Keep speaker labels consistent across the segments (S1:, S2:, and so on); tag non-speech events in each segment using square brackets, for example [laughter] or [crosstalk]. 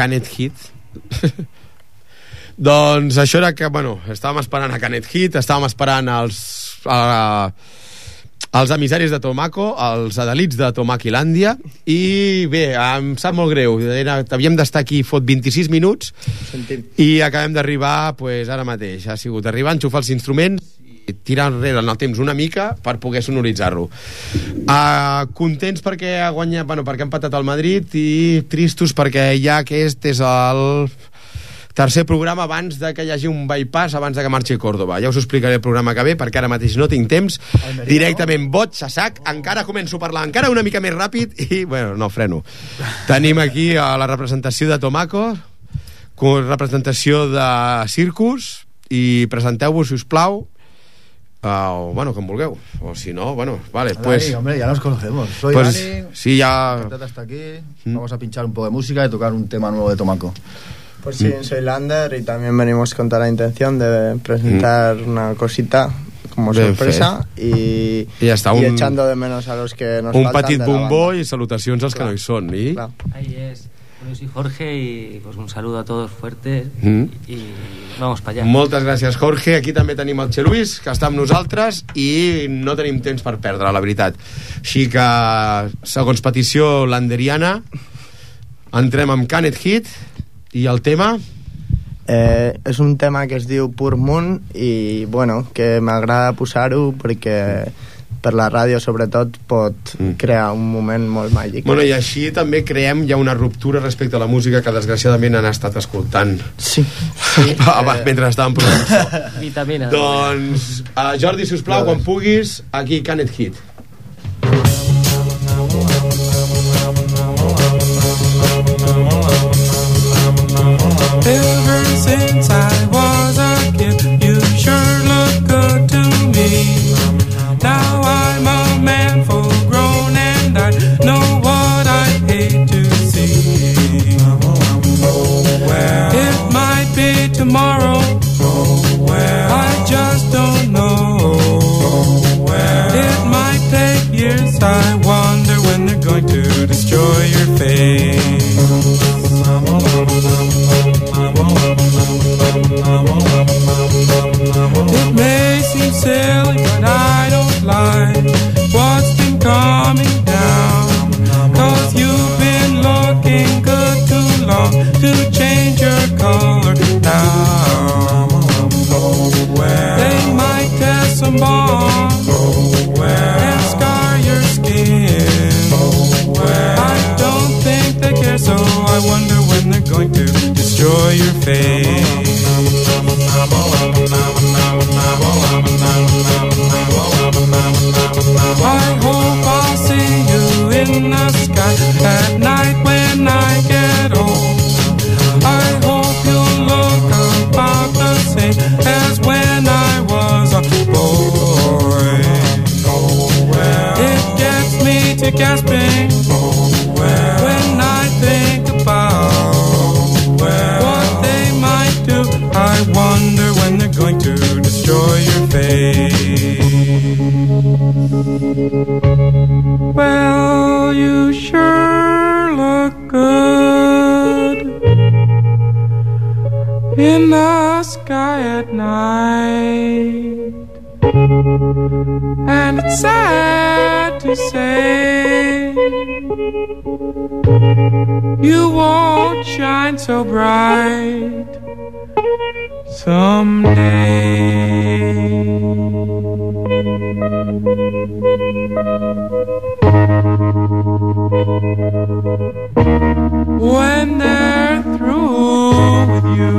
S1: Canet Hit. [laughs] doncs això era que, bueno, estàvem esperant a Canet Hit, estàvem esperant els... Uh, els emissaris de Tomaco, els adalits de Tomaquilàndia, i bé, em sap molt greu, era, havíem d'estar aquí fot 26 minuts,
S2: Sentim.
S1: i acabem d'arribar pues, ara mateix. Ha sigut arribar, enxufar els instruments tirar enrere en el temps una mica per poder sonoritzar-lo. Uh, contents perquè ha guanyat, bueno, perquè ha empatat el Madrid i tristos perquè ja aquest és el tercer programa abans de que hi hagi un bypass abans de que marxi Córdoba. Ja us ho explicaré el programa que ve, perquè ara mateix no tinc temps. Directament boig, a sac, encara començo a parlar encara una mica més ràpid i, bueno, no, freno. Tenim aquí a la representació de Tomaco, representació de Circus, i presenteu-vos, si us plau, uh, o, bueno, com vulgueu. O si no, bueno, vale,
S2: Dani,
S1: pues...
S2: hombre, ya nos conocemos. Soy
S1: Pues
S2: Dani.
S1: sí, ya...
S2: Está aquí. Vamos a pinchar un poco de música y tocar un tema nuevo de Tomaco.
S3: Pues sí, soy Lander y también venimos con toda la intención de presentar una cosita como
S1: Ben
S3: sorpresa y,
S1: I ja està,
S3: y
S1: un-
S3: echando de menos a los que nos
S1: Un
S3: faltan
S1: petit bombó i salutacions als que no hi són. I...
S3: Claro.
S4: Ahí es. Bueno, soy Jorge y pues un saludo a todos fuerte
S1: Mm.
S4: y vamos para allá.
S1: Moltes gràcies, Jorge. Aquí també tenim el Xeruís, que està amb nosaltres, i no tenim temps per perdre, la veritat. Així que, segons petició landeriana, entrem amb Canet Hit, i el tema...
S3: Eh, és un tema que es diu Pur Moon i bueno, que m'agrada posar-ho perquè per la ràdio sobretot pot
S1: Mm.
S3: crear un moment molt màgic.
S1: Bueno, i així també creem ja una ruptura respecte a la música que desgraciadament han estat escoltant
S3: Sí. [laughs]
S1: abans, mentre estàvem això.
S4: Vitamina.
S1: doncs, uh, Jordi, si us plau, quan puguis, aquí Canet Hit.
S5: When they're through with you,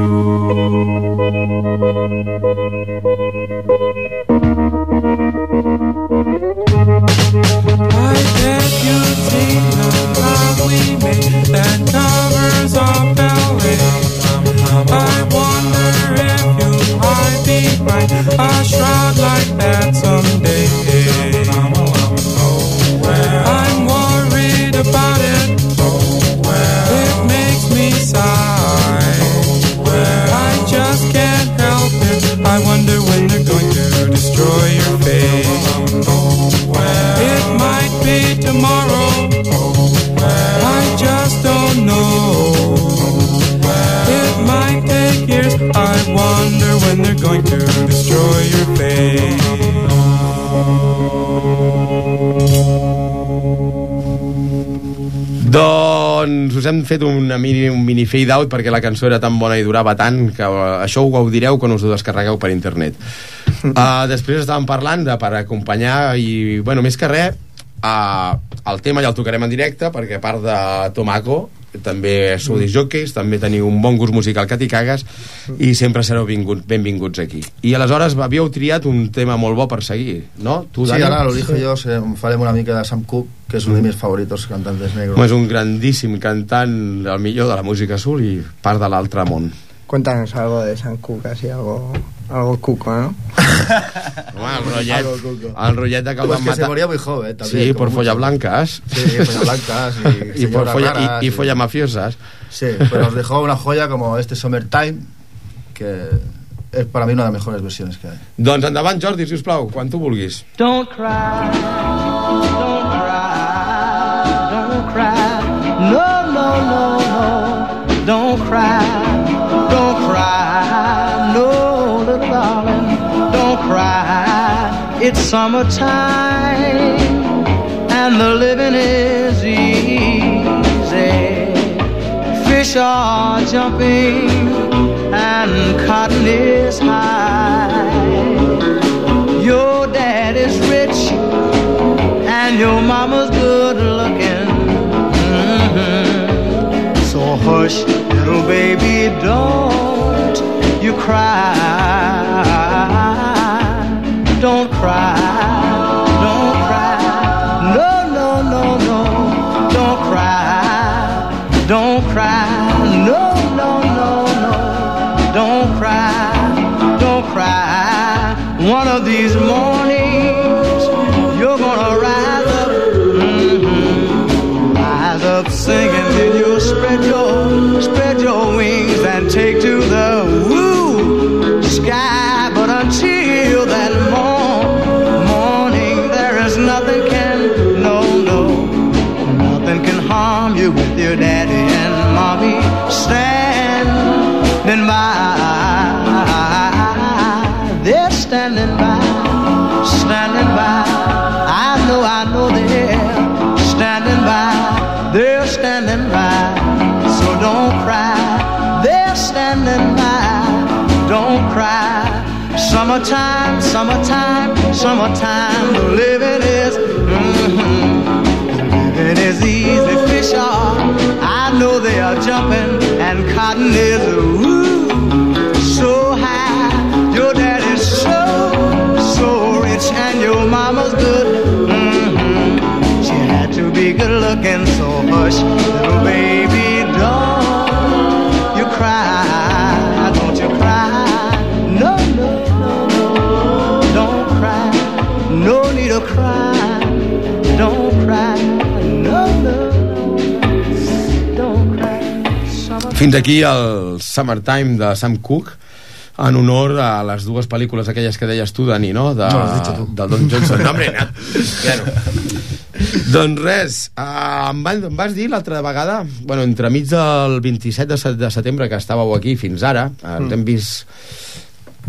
S5: I bet you've seen the love we made that covers up LA. I wonder if might be right, a shroud like that someday. going to destroy your faith.
S1: Doncs us hem fet una mini, un mini fade-out perquè la cançó era tan bona i durava tant que eh, això ho gaudireu quan us ho descarregueu per internet. Uh, després estàvem parlant de per acompanyar i, bueno, més que res, uh, el tema ja el tocarem en directe perquè a part de Tomaco també sou
S2: Mm.
S1: disjockeys, també teniu un bon gust musical que t'hi cagues i sempre sereu vingut, benvinguts aquí. I aleshores havíeu triat un tema molt bo per seguir, no? Tu,
S2: Sí, ara lo dijo yo, se, farem una mica de Sam Cooke, que és un de mis favoritos cantantes negros.
S1: És un grandíssim cantant, el millor de la música azul i part de l'altre món.
S3: Cuéntanos algo de San Cook, así algo, algo cuco, ¿no? [laughs]
S1: Home, el rotllet, el rotllet de que el
S2: Pues
S1: van
S2: que se
S1: matar...
S2: moría muy joven también.
S1: Sí, por follablancas. [laughs]
S2: Sí, follablancas y,
S1: Y por folla,
S2: raras
S1: y, y follamafiosas.
S2: Sí, pero nos dejó una joya como este Summertime, que es para mí una de las mejores versiones que hay.
S1: Doncs endavant, Jordi, si us plau, quan tu vulguis.
S6: Don't cry, don't cry, don't cry. No, no, no, summertime and the living is easy. Fish are jumping and cotton is high. Your dad is rich and your mama's good looking. Mhm. So hush, little baby, don't you cry. Don't cry, don't cry. No, no, no, no, don't cry. Don't cry, no, no, no, no. Don't cry, don't cry. One of these mornings, you're gonna rise up, mhm, rise up singing. Then you'll spread your, spread your wings and take to the woo sky. Standing by. They're standing by, standing by. I know, I know they're standing by. They're standing by. So don't cry. They're standing by. Don't cry. Summertime, summertime, summertime. Living and cotton is ooh, so high. Your daddy's so so rich, and your mama's good. hmm She had to be good looking, so hush, little baby,
S1: Fins aquí el Summertime de Sam Cooke en honor a les dues pel·lícules aquelles que deies tu, Dani, no? De,
S2: No.
S1: Del Don Johnson. No, hombre, no. bueno. doncs res, uh, em, van, em vas dir l'altra vegada, bueno, entremig del 27 de, de setembre que estàveu aquí fins ara, ens hem vist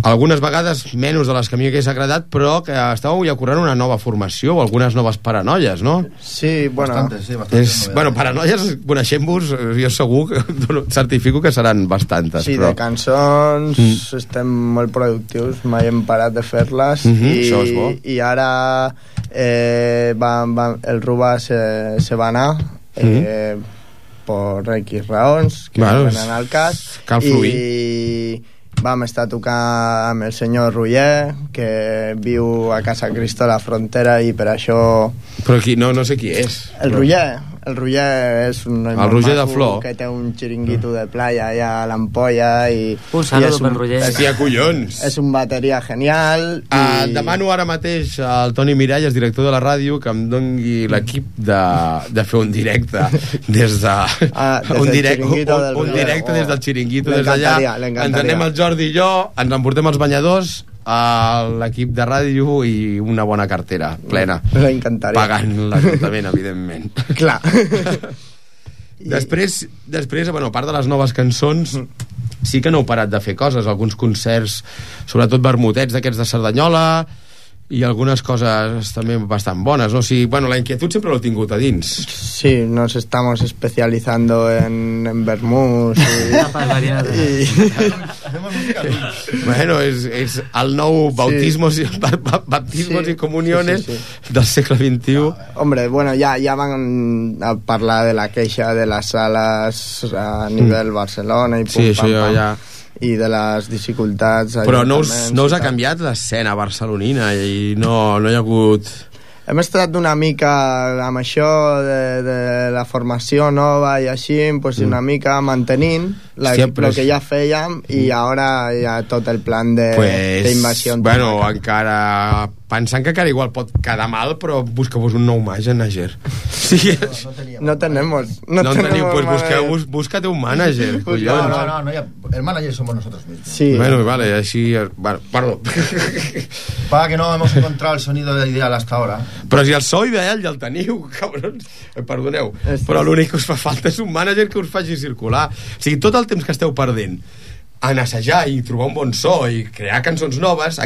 S1: algunes vegades menys de les que a mi hagués agradat, però que estàveu ja corrent una nova formació o algunes noves paranoies, no?
S3: Sí, bueno,
S2: Bastante, sí, bastante.
S1: És, bueno, paranoies, coneixent-vos, eh, jo segur, que [laughs] certifico que seran bastantes.
S3: sí,
S1: però...
S3: de cançons
S1: Mm.
S3: estem molt productius, mai hem parat de fer-les
S1: Mhm,
S3: i,
S1: això és bo.
S3: i ara eh, va, va, el Ruba se, se va anar eh, per X raons que
S1: Bueno,
S3: no venen al cas
S1: cal fluir.
S3: i vam estar tocant amb el senyor Ruller que viu a Casa Cristo a la frontera i per això
S1: Però qui, no, no sé qui és.
S3: el Roger, el Roger és un noi
S1: El Roger de Flor.
S3: que té un xiringuito de playa allà a l'Ampolla i,
S4: Un
S3: i
S4: saludo
S3: és
S4: pel Roger.
S3: És,
S1: Hòstia, collons!
S3: és un bateria genial
S1: Uh,
S3: i
S1: demano ara mateix al Toni Miralles, director de la ràdio, que em dongui l'equip de, de fer un directe [laughs] des de...
S3: Ah, des
S1: un,
S3: del
S1: direct, un, un
S3: Roger.
S1: directe
S3: Oh.
S1: des del xiringuito, des d'allà. Ens anem el Jordi i jo, ens emportem els banyadors, a l'equip de ràdio i una bona cartera plena.
S3: L'encantaria.
S1: Pagant l'Ajuntament, evidentment. [laughs]
S3: clar [laughs]
S1: Després, després, bueno, a part de les noves cançons, sí que no heu parat de fer coses, alguns concerts, sobretot vermutets d'aquests de Cerdanyola, i algunes coses també bastant bones, no? O sigui, bueno, la inquietud sempre l'he tingut a dins.
S3: Sí, nos estamos especializando en, en vermús y, [laughs]
S4: Tapas variadas.
S3: y-. [laughs]
S1: Bueno, és, és el nou bautismos, sí. baptismos
S3: Sí,
S1: i comuniones
S3: sí, sí,
S1: del segle XXI.
S3: Hombre, bueno, ya, ya van a hablar de la queixa de las salas a nivel Barcelona y pum,
S1: Sí, això
S3: pam, pam,
S1: ja...
S3: y de las dificultats
S1: Però no us, no us
S3: i
S1: ha canviat l'escena barcelonina i no, no hi ha hagut...
S3: Hem estat una mica amb això de, de la formació nova i així, pues una mica mantenint la,
S1: Hòstia, però
S3: el que ja fèiem i ara ja tot el plan de-
S1: pues,
S3: d'invasió.
S1: bueno, encara pensant que encara igual pot quedar mal però busca-vos un nou mànager sí,
S2: No.
S3: No tenemos. No,
S1: no, en teniu,
S3: tenemos
S1: pues
S3: manager.
S1: busqueu, bus, busca't un mànager
S2: No,
S1: collons.
S2: no, no, no, ya, el manager somos nosotros mismos.
S3: Sí,
S1: Bueno, vale, així... Bueno, perdó. [laughs]
S2: Para que no hemos encontrado el sonido ideal hasta ahora.
S1: Però si el so ideal ja el teniu, [laughs] cabrons. Eh, Perdoneu. Però l'únic que us fa falta és un mànager que us faci circular. O sigui, tot el temps que esteu perdent en assajar i trobar un bon so i crear cançons noves,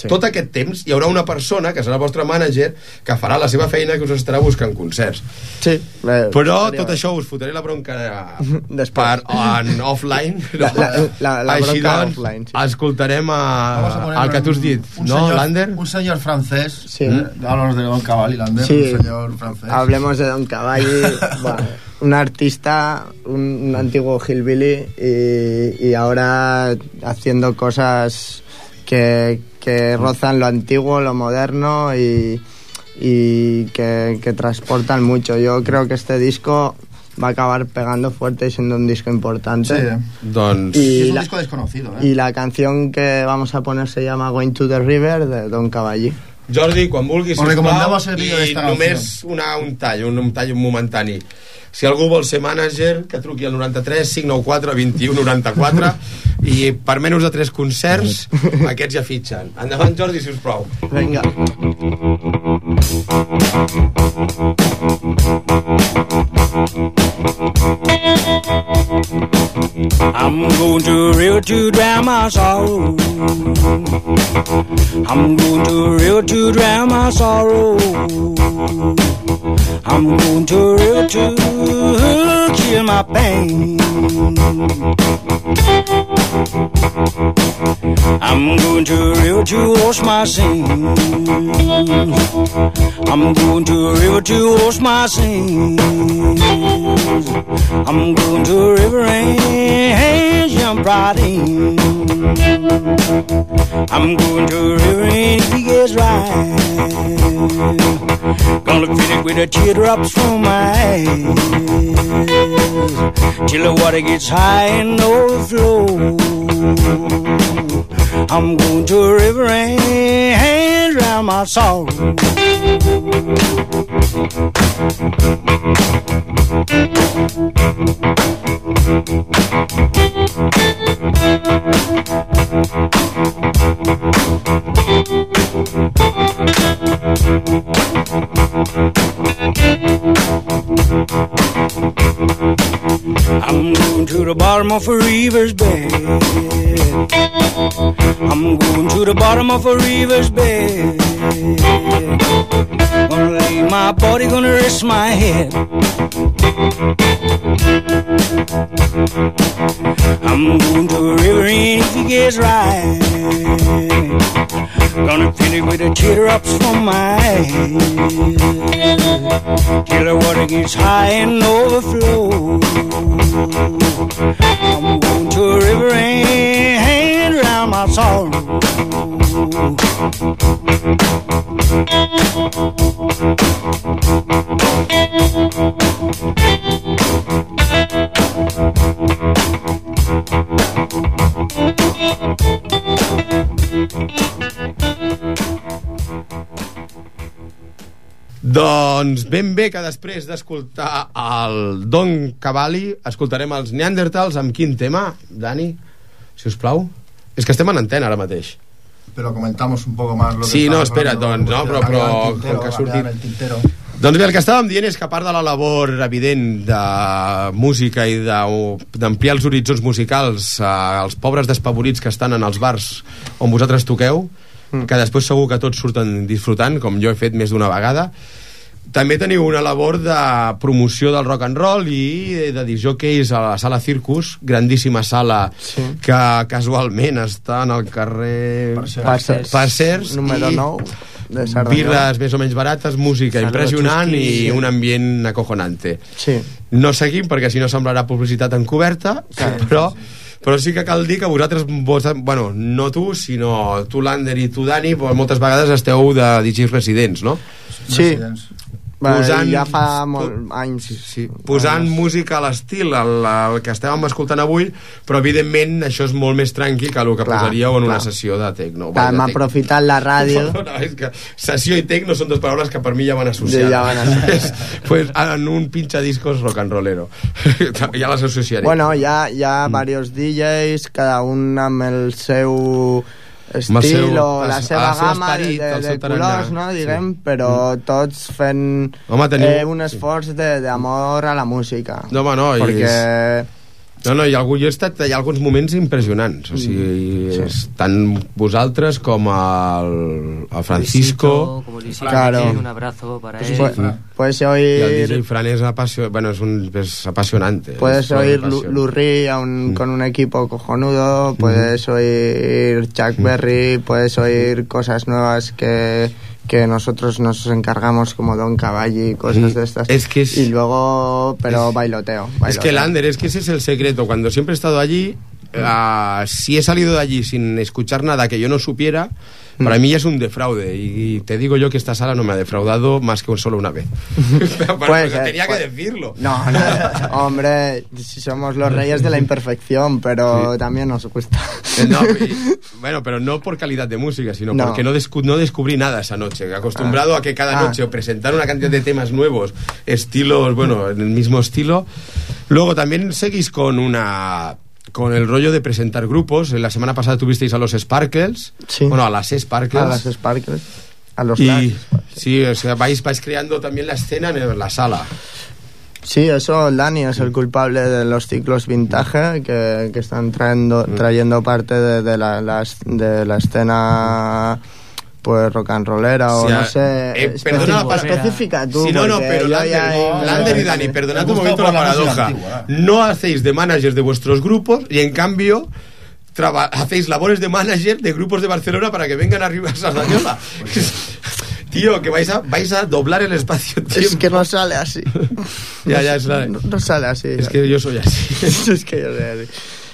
S3: Sí.
S1: tot aquest temps hi haurà una persona, que serà el vostre mànager, que farà la seva feina que us estarà buscant concerts.
S3: sí. eh,
S1: Però
S3: estaria
S1: tot
S3: bé.
S1: això us fotré la bronca [laughs]
S3: Després.
S1: per, en offline.
S3: La- la- la- la
S1: Així
S3: bronca
S1: doncs,
S3: offline, sí.
S1: escoltarem
S2: a
S1: a, el que tu has dit,
S2: un
S1: no,
S2: señor,
S1: Lander?
S2: Un señor francés.
S3: Sí.
S2: ¿eh? Háblanos de Don Cabal y Lander.
S3: Sí.
S2: Un señor francés.
S3: Hablemos de Don Cavalli, [laughs] bueno, un artista, un, un antiguo hillbilly y, y ahora haciendo cosas que, que rozan lo antiguo, lo moderno y, y que, que transportan mucho. Yo creo que este disco va a acabar pegando fuerte y siendo un disco
S2: Sí.
S3: importante.
S1: Doncs...
S2: Y
S3: Y
S2: es un
S3: la-
S2: disco desconocido, ¿eh?
S3: Y la canción que vamos a poner se llama Going to the River de Don Cavalli.
S1: Jordi, quan vulguis,
S2: Us
S1: sisplau, i només una, un tall, un, un tall momentani. Si algú vol ser mànager, que truqui al 93 594 21 94 i per menys de 3 concerts, [laughs] aquests ja fitxen. Endavant, Jordi, si us plau.
S3: Venga.
S6: I'm going to real to drown my sorrow. I'm going to real to drown my sorrow. I'm going to real to kill my pain. I'm going to real to wash my sins. I'm going to river to wash my sins. I'm going to river and jump right in. I'm going to river and he gets right, gonna fill it with the teardrops from my eyes till the water gets high and overflow. I'm going to a river and drown my sorrow. To the bottom of a river's bed. I'm going to the bottom of a river's bed. Gonna lay my body, gonna rest my head. I'm going to a river and if it gets right, gonna finish it with the ups from my eyes till the water gets high and overflow. I'm going to a river and around my sorrow.
S1: Doncs ben bé que després d'escoltar el Don Cavalli escoltarem els Neandertals amb quin tema, Dani? Si us plau. És que estem en antena ara mateix.
S2: Pero comentamos un poco más lo que
S1: Sí, no, espera, doncs, no, però- però
S2: tintero,
S1: com que ha sortit-. Doncs bé, el que estàvem dient és que a part de la labor evident de música i de- d'ampliar els horitzons musicals als pobres despavorits que estan en els bars on vosaltres toqueu, que després segur que tots surten disfrutant, com jo he fet més d'una vegada. També teniu una labor de promoció del rock and roll i de disjockeys a la sala Circus, grandíssima sala
S3: Sí.
S1: que casualment està en el carrer
S2: Parcers.
S3: Parcers.
S1: Parcers
S3: Número
S1: i
S3: 9 de Cerdanyola.
S1: birres més o menys barates, música
S4: Saludos,
S1: impressionant i un ambient acojonante.
S3: Sí.
S1: No seguim perquè si no semblarà publicitat encoberta, [laughs] però, però sí que cal dir que vosaltres, vos, bueno, no tu, sinó tu, Lander, i tu, Dani, moltes vegades esteu de DJs residents, no?
S3: Sí.
S2: Residents.
S1: Posant-
S3: ja fa molt anys.
S1: Sí, posant música a l'estil, el, el que estàvem escoltant avui, però evidentment això és molt més tranqui que el que
S3: Clar,
S1: posaríeu en una
S3: clar.
S1: sessió de techno.
S3: Hem aprofitat la ràdio. [laughs]
S1: És que sessió i techno són dues paraules que per mi ja van associades.
S3: Ja van associades. [laughs]
S1: pues, en un pincha discos rock and rollero. [laughs] ja les associaré.
S3: Bueno, hi ha, hi ha varios DJs, cada un amb el seu estil
S1: seu-
S3: o la seva gamma de,
S1: esperit,
S3: de, de colors, no,
S1: sí.
S3: diguem, però tots fent
S1: Home, teniu-
S3: eh, un esforç de- d'amor a la música.
S1: No, home, no,
S3: perquè...
S1: No, no, hi ha, algú, jo he estat, hi ha alguns moments impressionants. O sigui,
S3: Sí.
S1: és, tant vosaltres com el, el Francisco
S4: Luisito,
S3: Claro.
S4: un abrazo para él.
S3: Pu- puedes
S1: i el
S3: oír
S1: DJ Fran és, apasio, bueno, és, un, és apassionante.
S3: Puedes
S1: És una
S3: oír
S1: passió.
S3: Lu- Lou Reed a un-
S1: Mm.
S3: con un equipo cojonudo, puedes oír Chuck Berry, puedes oír cosas nuevas que, que nosotros nos encargamos como Don Cavalli y cosas de estas.
S1: Es que es-
S3: Y luego, pero
S1: es-
S3: bailoteo,
S1: Es
S3: bailoteo.
S1: que Lander, es que ese es el secreto. Cuando siempre he estado allí, ah, si he salido de allí sin escuchar nada que yo no supiera, para mí ya es un defraude. Y, te digo yo que esta sala no me ha defraudado más que solo una vez. [laughs] [laughs]
S3: Ser,
S1: tenía que
S3: puede-
S1: decirlo.
S3: No, no, [laughs] hombre, si somos los reyes de la imperfección, pero
S1: Sí.
S3: también nos gusta.
S1: Eh, no, y- bueno, pero no por calidad de música, sino
S3: No.
S1: porque no, descu- no descubrí nada esa noche. Acostumbrado a que cada
S3: Ah.
S1: noche presentar una cantidad de temas nuevos, estilos, bueno, en el mismo estilo. Luego también seguís con una con el rollo de presentar grupos. La semana pasada tuvisteis a los Sparkles,
S3: Sí.
S1: bueno, a las Sparkles.
S3: A las Sparkles, a los
S1: y sí, o sea, vais, vais creando también la escena en la sala.
S3: Sí, eso, Dani es el culpable de los ciclos vintage que, que están trayendo,
S1: Mm.
S3: trayendo parte de, de la, de la escena pues rock and rollera o no sé
S1: eh, perdona, para-
S3: específica tú
S1: Sí, no, no, pero Lander, y Dani, perdonad un momento la
S2: la
S1: paradoja.
S2: antigua.
S1: No hacéis de managers de vuestros grupos y en cambio traba- hacéis labores de manager de grupos de Barcelona para que vengan arriba a Sardañola. [laughs] Tío, que vais a, vais a doblar el espacio
S3: es que no sale así [laughs]
S1: Ya, ya, es la-
S3: no, no sale así
S1: Es que yo soy así. [laughs]
S3: es que yo soy así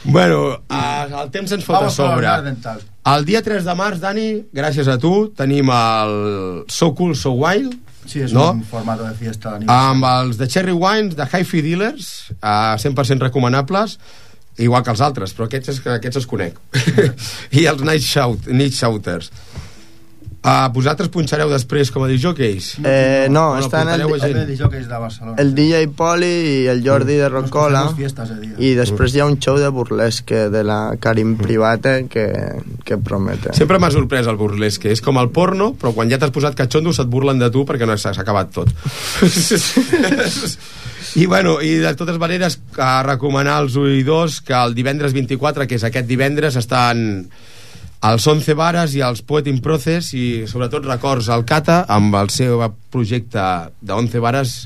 S1: Bueno, a, el temps ens fot a
S2: Vamos a
S1: sobre. El dia 3 de març, Dani, gràcies a tu, tenim el So Cool, So Wild,
S2: Sí, es
S1: no?
S2: un formato de fiesta nivel.
S1: amb els de Cherry Wines, de Hi-Fi Dealers, a 100% recomanables, igual que els altres, però aquests, és, aquests els conec. [laughs] I els Night, Shout, Night Shouters. Uh, vosaltres punxareu després com a disjockeys?
S3: Eh, no,
S1: Bueno,
S3: están el,
S2: El de DJs de Barcelona.
S3: el DJ Poli y el Jordi de Rocola
S2: Nos fiestas de día.
S3: y después ya un show de burlesque de la Karim Private que, que promete
S1: Sempre m'ha sorprès el burlesque. És com el porno, però quan ja t'has posat catxondo se't burlen de tu perquè no s'ha s'ha acabat tot. [laughs] I, bueno, i de totes maneres, a recomanar als oïdors que el divendres 24, que és aquest divendres, estan als 11 Vares i als Poeting Process i sobretot records al Cata amb el seu projecte de 11 Vares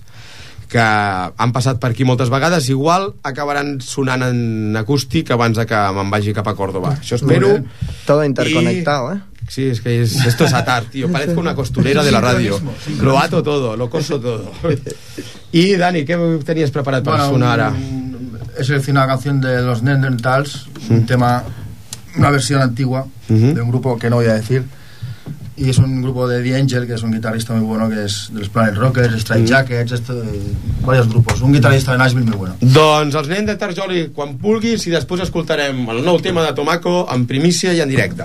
S1: que han passat per aquí moltes vegades igual acabaran sonant en acústic abans de que me'n vagi cap a Córdoba això espero
S3: todo interconectado ¿eh?
S1: Sí, es que es, esto es atar, tío. Parezco una costurera de la radio. Lo ato todo, lo coso todo. [laughs] Y Dani, ¿qué tenías preparado para
S2: Bueno,
S1: sonar ahora?
S2: he seleccionado una canción de los Neanderthals, un tema, una versión antigua
S1: Ujú.
S2: de un grupo que no voy a decir. Y es un grupo de The Angel, que es un guitarrista muy bueno, que es de los Planet Rockers, Strike Jackets, esto, eh, varios grupos. Un guitarrista de Nashville muy bueno.
S1: Doncs els anem de Tarjoli quan vulguis i després escoltarem el nou tema de Tomaco en primícia i en directe.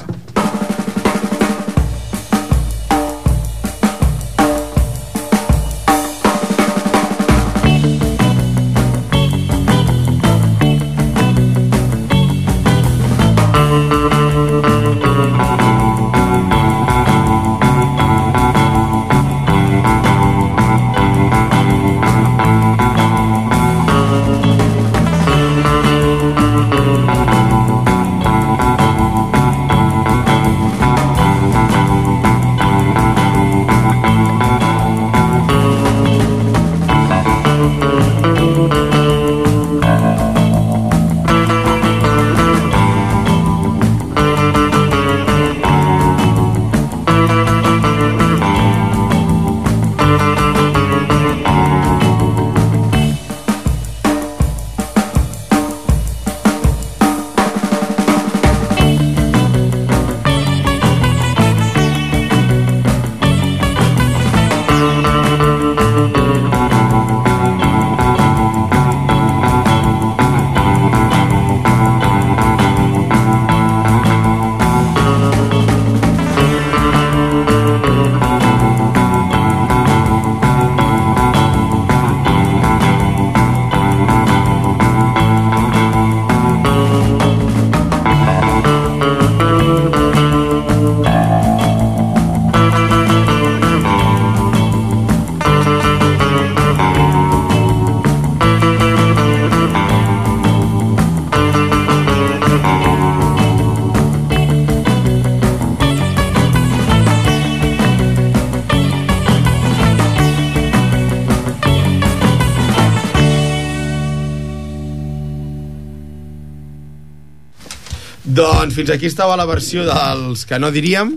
S1: Fins aquí estava la versió dels que no diríem,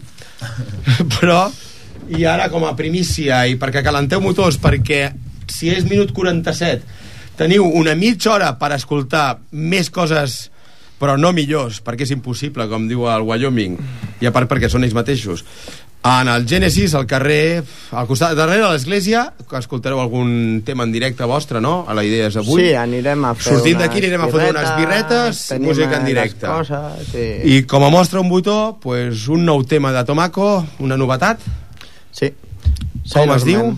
S1: [laughs] però i ara com a primícia i perquè calenteu motors, perquè si és minut 47 teniu una mitja hora per escoltar més coses però no millors, perquè és impossible, com diu el Wyoming, i a part perquè són ells mateixos. En el Genesis, al carrer, al costat darrere de l'església, que escoltareu algun tema en directe vostre, no? A la idea és avui.
S3: Sí, anirem a fer
S1: Sortint d'aquí anirem a fotre unes birretes, música en directe.
S3: Coses, sí.
S1: I com a mostra un botó, pues, un nou tema de Tomaco, una novetat.
S3: sí.
S1: Com es diu?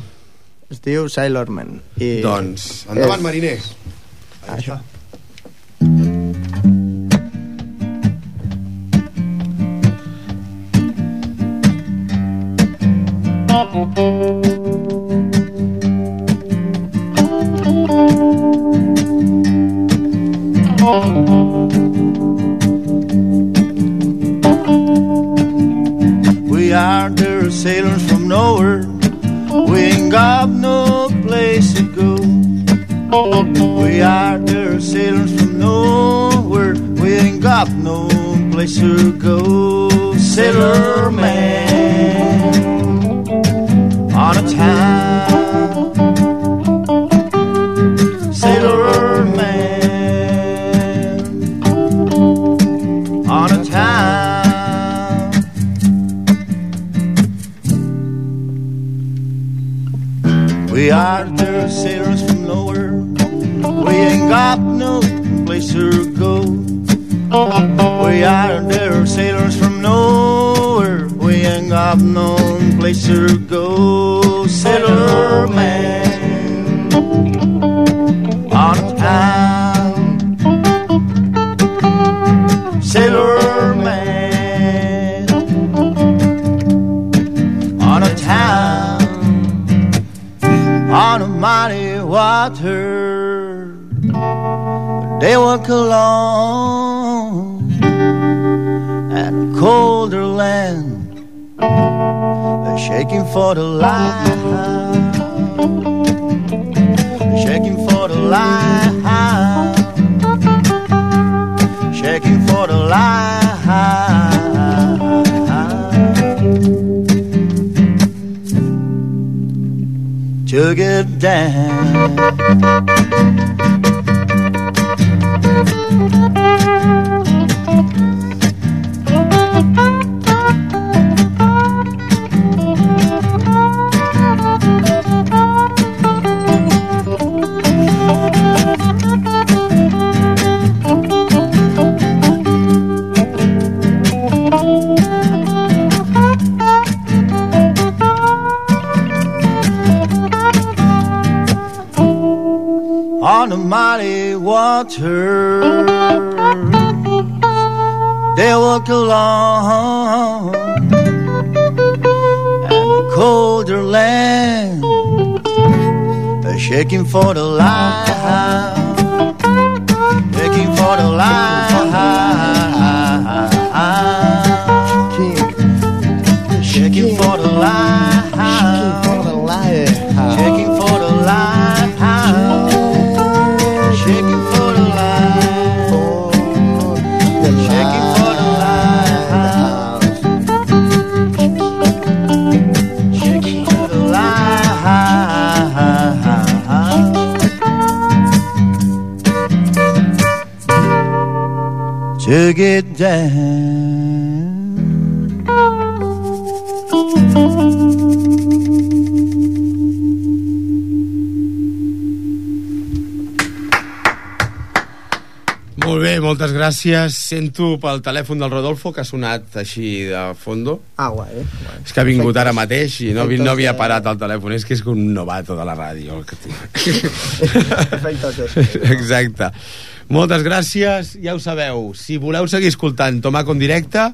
S3: Es diu Sailorman. I
S1: Doncs, endavant,
S3: és-
S1: mariner.
S3: Això.
S7: We are the sailors from nowhere. We ain't got no place to go. We are the sailors from nowhere. We ain't got no place to go. Sailor man on a town. Sailor man on a town. We are the sailors from nowhere. We ain't got no place to go. We are the sailors from nowhere. We ain't got no place to go. Sailor man on a town. Sailor man on a town. On a mighty water. They walk along. At a colder land, shaking for the light, shaking for the light, shaking for the light. to get down. Mighty waters. They walk along and colder land, They're shaking for the light, shaking for the light. To get down.
S1: Molt bé, moltes gràcies. Sento pel telèfon del Rodolfo que ha sonat així de fondo.
S3: Ah, guai. guai.
S1: És que ha vingut ara mateix i no, no havia parat el telèfon. És que és un novato de la ràdio. El que tinc. [laughs]
S3: De-
S1: Exacte. Moltes gràcies. Ja ho sabeu. Si voleu seguir escoltant Tomaco en directe,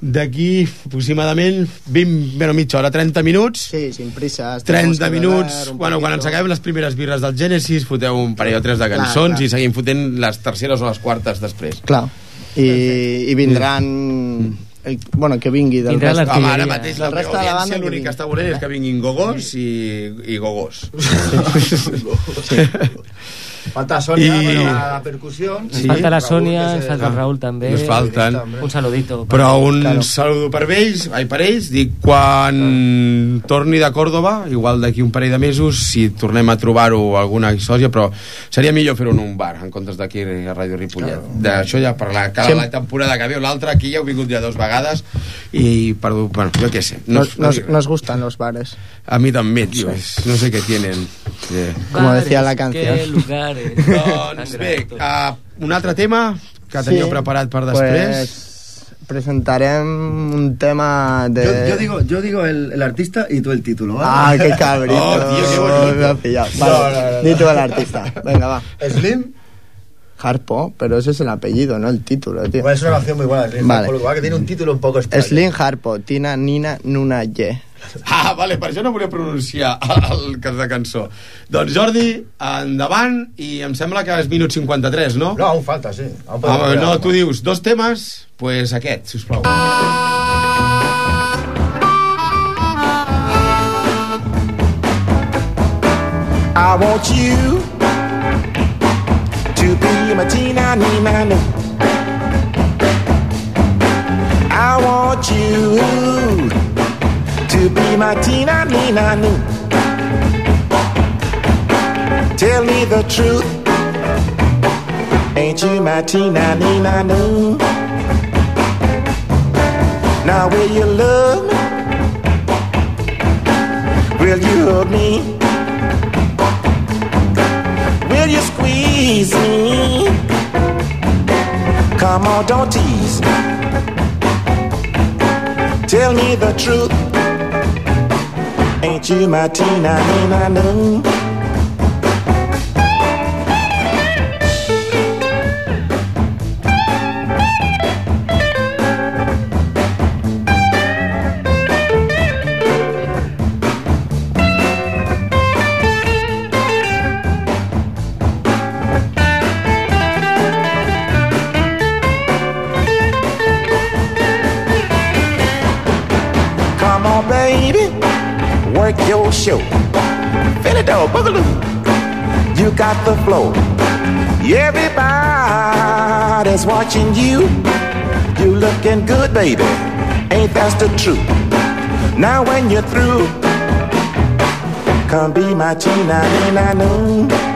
S1: d'aquí aproximadament 20, bueno, mitja hora, 30 minuts.
S3: Sí, sin prisas.
S1: 30 minuts, bueno, quan ens acabem les primeres birres del Genesis, foteu un parell o tres de
S3: Clar,
S1: cançons
S3: clar.
S1: i seguim fotent les terceres o les quartes després.
S3: Clar. I, i vindran... El, bueno, que vingui del
S4: Vindrà
S3: rest.
S1: Home, ara mateix la
S3: resta de la banda que
S1: l'únic que està volent és que vinguin gogos i, i gogos. [laughs]
S2: Falta Sonia,
S1: I-
S2: la percusión.
S4: Ens falta la Sònia, ens falta el Raül també.
S1: Ens falten.
S4: Un saludito.
S1: Però un
S3: Claro.
S1: saludo per ells, ai, per ells, dic, quan torni de Còrdoba, igual d'aquí un parell de mesos, si tornem a trobar-ho alguna història, però seria millor fer-ho en un bar, en comptes d'aquí a Ràdio Ripollet. D'això ja per la, cara,
S3: Sem-
S1: la temporada que ve o l'altra, aquí ja heu vingut ja dues vegades, i, per, bueno, jo què sé. No,
S3: Nos, nos, nos gustan los bares.
S1: A mi també, tio, no sé què tienen. Sí.
S3: Como decía la canción.
S4: qué lugares.
S1: Doncs bé, uh, un altre tema que teníeu
S3: Sí,
S1: preparat per després.
S3: Pues presentarem un tema de...
S2: Yo, yo digo, yo digo el, el artista y tú el título. ¿vale?
S3: Ah, qué [laughs] cabrito.
S1: Oh, tío, qué bonito.
S3: Me ha pillado.
S2: No,
S3: Vale,
S2: no, no, no.
S3: di tú el artista. Venga, va.
S2: Slim,
S3: Harpo, pero ese es el apellido, no el título, tío.
S2: bueno, es una canción muy buena, Slim.
S3: Vale.
S2: Por lo cual que tiene un título un poco extraño.
S3: Slim Harpo, Tina Nina Nuna Ye. [laughs]
S1: Ah, vale, per això no volia pronunciar el cas de cançó. Doncs Jordi, endavant, i em sembla que és minut 53, no?
S2: No, aún falta, sí. Aún
S1: Ah, no, tu dius dos temes, doncs pues aquest, sisplau.
S8: I want you to be my Tina Nina. I want you be my Tina Nina Noo. Tell me the truth. Ain't you my Tina Nina Noo? Now will you love me? Will you hug me? Will you squeeze me? Come on, don't tease me. Tell me the truth ain't you my Tina? And I know show. Finito, boogaloo. You got the flow. Everybody's watching you. You looking good, baby. Ain't that the truth? Now when you're through, come be my Tina Nina Noo.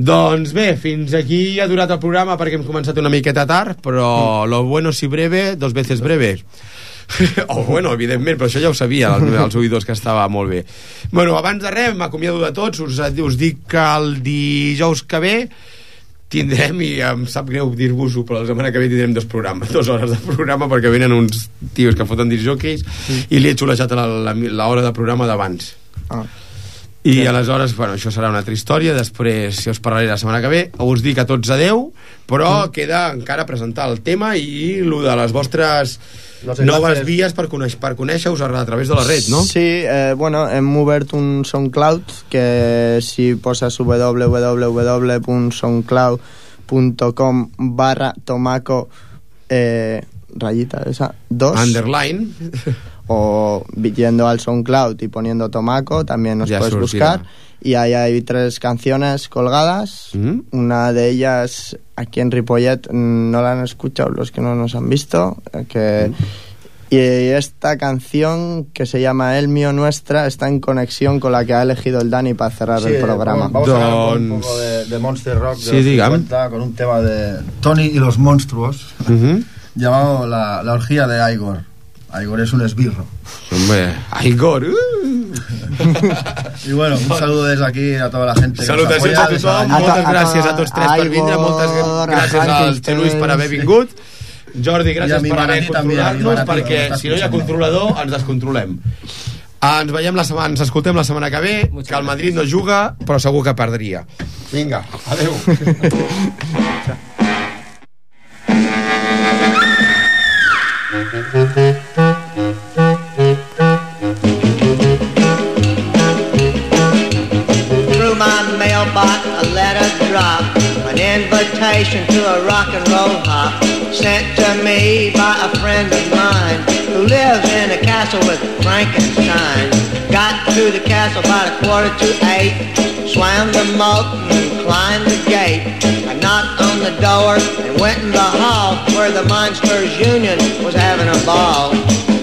S1: Doncs bé, fins aquí ha durat el programa perquè hem començat una miqueta tard, però lo bueno si breve, dos veces breve. [laughs] o bueno, evidentment, però això ja ho sabia els, els oïdors que estava molt bé. Bueno, abans de res, m'acomiado de tots, us, us dic que el dijous que ve tindrem, i em sap greu dir-vos-ho, però la setmana que ve tindrem dos programes, [laughs] dues hores de programa, perquè venen uns tios que foten disjockeys i li he xulejat la- la- l'hora de programa d'abans.
S3: Ah.
S1: I aleshores, bueno, això serà una altra història, després, si us parlaré la setmana que ve, us dic a tots adeu, però mm. queda encara presentar el tema i lo de les vostres
S2: Los
S1: noves
S2: enlaces.
S1: vies per, conèixer, per conèixer-us a, a través de la red, no?
S3: Sí, eh, bueno, hem obert un SoundCloud que si poses www.soundcloud.com barra tomaco eh, rayita esa, dos
S1: Underline.
S3: o yendo al SoundCloud y poniendo Tomaco también nos
S1: Ya
S3: puedes
S1: surgirá.
S3: buscar y ahí hay tres canciones colgadas
S1: Mm.
S3: una de ellas aquí en Ripollet mm, no la han escuchado los que no nos han visto eh, que y esta canción que se llama El mío nuestra está en conexión con la que ha elegido el Dani para cerrar
S2: Sí,
S3: el programa
S2: Vamos, vamos a hablar un poco de, de Monster Rock de
S1: Sí,
S2: los
S1: digam.
S2: 50, con un tema de Tony y los monstruos
S1: Uh
S2: llamado la, la orgía de Igor. Igor es un esbirro.
S1: Hombre, Igor. Uh! [laughs]
S2: Y bueno, un saludo desde aquí a toda la gente. que nos
S1: Salutacions a
S2: des
S1: tothom,
S3: A
S1: moltes
S3: a
S1: gràcies a tots tres per vindre, moltes
S3: a
S1: gràcies al Txell Luis per haver vingut. Jordi,
S2: I a
S1: gràcies per haver
S2: a
S1: controlat-nos, perquè si no hi ha controlador, ens descontrolem. Ens veiem la setmana, ens escoltem la setmana que ve, que el Madrid no juga, però segur que perdria. Vinga, adeu. [laughs]
S7: Through my
S9: mailbox a letter dropped, an invitation to a rock and roll hop, sent to me by a friend of mine who lives in a castle with Frankenstein. Got to the castle about a quarter to eight, swam the moat and climbed the gate. The door and went in the hall where the Monsters Union was having a ball.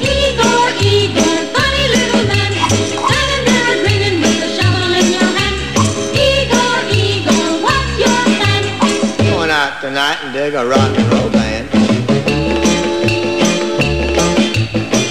S10: Igor, Igor, funny little man, standing there grinning with a shovel in your hand. Igor, Igor, what's your plan?
S9: Going out tonight and dig a rock and roll band.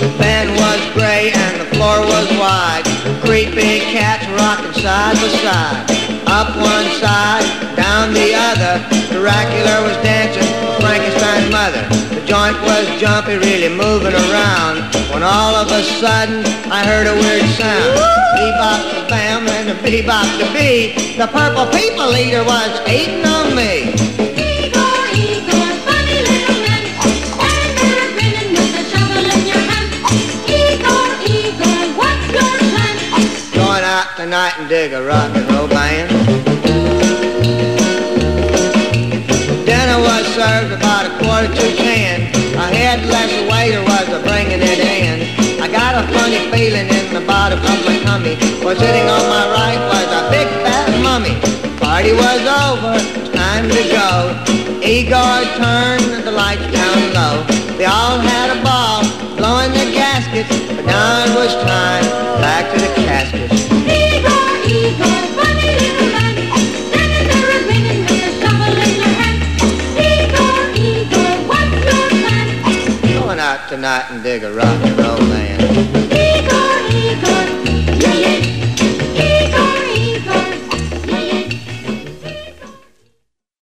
S9: The band was gray and the floor was wide. Creepy cats rocking side by side. Up one side, down the other. Dracula was dancing Frankenstein's mother. The joint was jumpy, really moving around. When all of a sudden I heard a weird sound. Bebop the bam and the bebop the bee. The purple people eater was eating on me. Tonight and dig a rock and roll band. Dinner was served about a quarter to ten. A headless waiter was a bringing it in. I got a funny feeling in the bottom of my tummy. Was sitting on my right was a big fat mummy. Party was over, time to go. Igor turned the lights down low. They all had a ball, blowing the gaskets, but now it was time back to the caskets. Tonight and dig a rock and roll band.